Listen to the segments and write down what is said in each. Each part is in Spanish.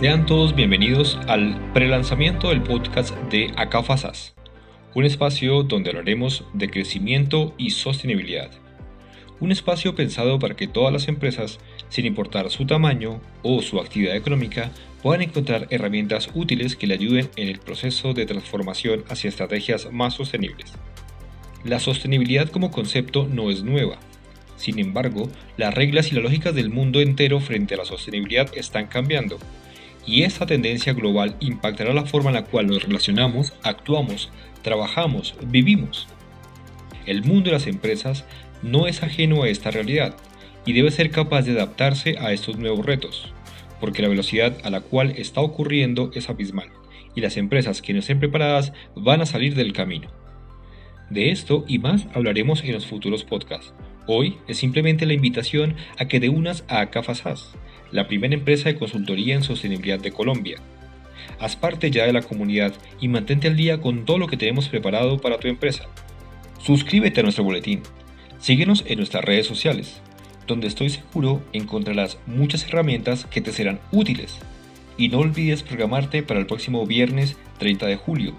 Sean todos bienvenidos al prelanzamiento del podcast de Acafasas, un espacio donde hablaremos de crecimiento y sostenibilidad. Un espacio pensado para que todas las empresas, sin importar su tamaño o su actividad económica, puedan encontrar herramientas útiles que le ayuden en el proceso de transformación hacia estrategias más sostenibles. La sostenibilidad como concepto no es nueva. Sin embargo, las reglas y las lógicas del mundo entero frente a la sostenibilidad están cambiando y esta tendencia global impactará la forma en la cual nos relacionamos, actuamos, trabajamos, vivimos. El mundo de las empresas no es ajeno a esta realidad y debe ser capaz de adaptarse a estos nuevos retos, porque la velocidad a la cual está ocurriendo es abismal y las empresas que no estén preparadas van a salir del camino. De esto y más hablaremos en los futuros podcasts. Hoy es simplemente la invitación a que te unas a Cafasas la primera empresa de consultoría en sostenibilidad de Colombia. Haz parte ya de la comunidad y mantente al día con todo lo que tenemos preparado para tu empresa. Suscríbete a nuestro boletín. Síguenos en nuestras redes sociales, donde estoy seguro encontrarás muchas herramientas que te serán útiles. Y no olvides programarte para el próximo viernes 30 de julio,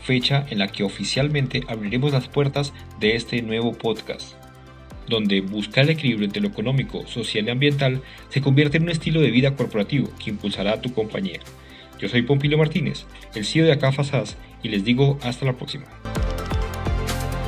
fecha en la que oficialmente abriremos las puertas de este nuevo podcast donde buscar el equilibrio entre lo económico, social y ambiental se convierte en un estilo de vida corporativo que impulsará a tu compañía. Yo soy Pompilo Martínez, el CEO de Acá y les digo hasta la próxima.